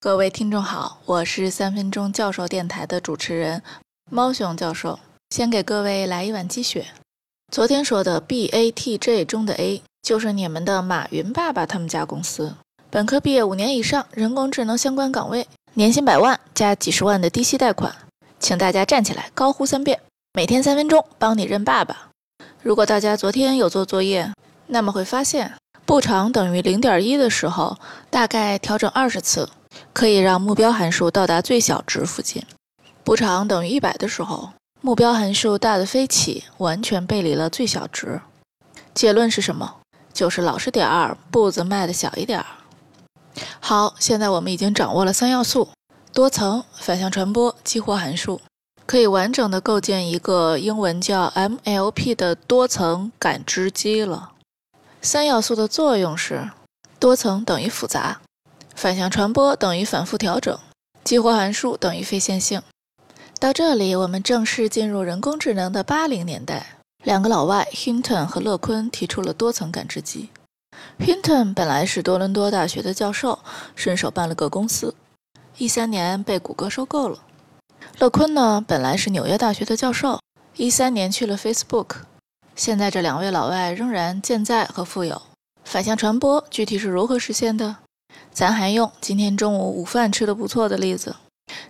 各位听众好，我是三分钟教授电台的主持人猫熊教授。先给各位来一碗鸡血。昨天说的 BATJ 中的 A 就是你们的马云爸爸他们家公司，本科毕业五年以上，人工智能相关岗位，年薪百万加几十万的低息贷款。请大家站起来，高呼三遍，每天三分钟，帮你认爸爸。如果大家昨天有做作业，那么会发现步长等于零点一的时候，大概调整二十次。可以让目标函数到达最小值附近。补偿等于一百的时候，目标函数大的飞起，完全背离了最小值。结论是什么？就是老实点儿，步子迈的小一点儿。好，现在我们已经掌握了三要素：多层、反向传播、激活函数，可以完整的构建一个英文叫 MLP 的多层感知机了。三要素的作用是：多层等于复杂。反向传播等于反复调整，激活函数等于非线性。到这里，我们正式进入人工智能的八零年代。两个老外 Hinton 和勒昆提出了多层感知机。Hinton 本来是多伦多大学的教授，顺手办了个公司，一三年被谷歌收购了。勒昆呢，本来是纽约大学的教授，一三年去了 Facebook。现在这两位老外仍然健在和富有。反向传播具体是如何实现的？咱还用今天中午午饭吃的不错的例子。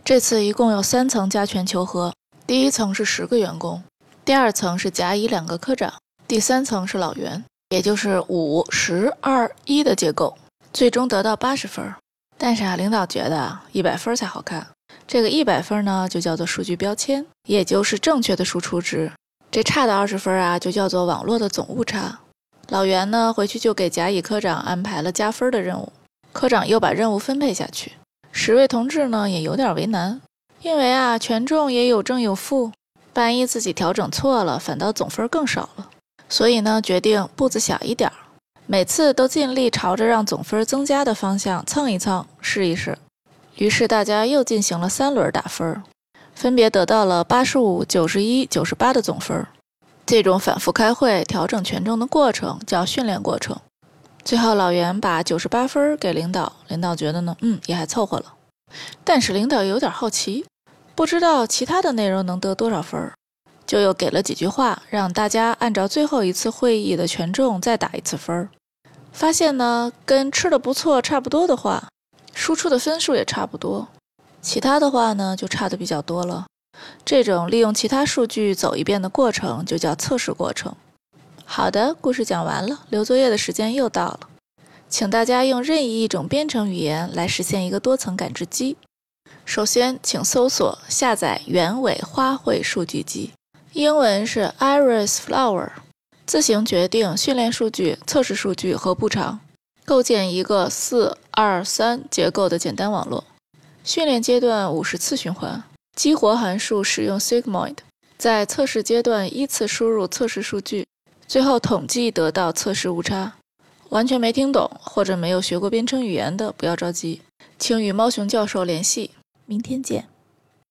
这次一共有三层加权求和，第一层是十个员工，第二层是甲乙两个科长，第三层是老袁，也就是五十二一的结构，最终得到八十分。但是啊，领导觉得一百分才好看。这个一百分呢，就叫做数据标签，也就是正确的输出值。这差的二十分啊，就叫做网络的总误差。老袁呢，回去就给甲乙科长安排了加分的任务。科长又把任务分配下去，十位同志呢也有点为难，因为啊权重也有正有负，万一自己调整错了，反倒总分更少了。所以呢决定步子小一点，每次都尽力朝着让总分增加的方向蹭一蹭，试一试。于是大家又进行了三轮打分，分别得到了八十五、九十一、九十八的总分。这种反复开会调整权重的过程叫训练过程。最后，老袁把九十八分给领导，领导觉得呢，嗯，也还凑合了。但是领导有点好奇，不知道其他的内容能得多少分，就又给了几句话，让大家按照最后一次会议的权重再打一次分。发现呢，跟吃的不错差不多的话，输出的分数也差不多；其他的话呢，就差的比较多了。这种利用其他数据走一遍的过程，就叫测试过程。好的，故事讲完了，留作业的时间又到了，请大家用任意一种编程语言来实现一个多层感知机。首先，请搜索下载原尾花卉数据集，英文是 Iris Flower，自行决定训练数据、测试数据和步长，构建一个四二三结构的简单网络。训练阶段五十次循环，激活函数使用 Sigmoid，在测试阶段依次输入测试数据。最后统计得到测试误差，完全没听懂或者没有学过编程语言的不要着急，请与猫熊教授联系。明天见。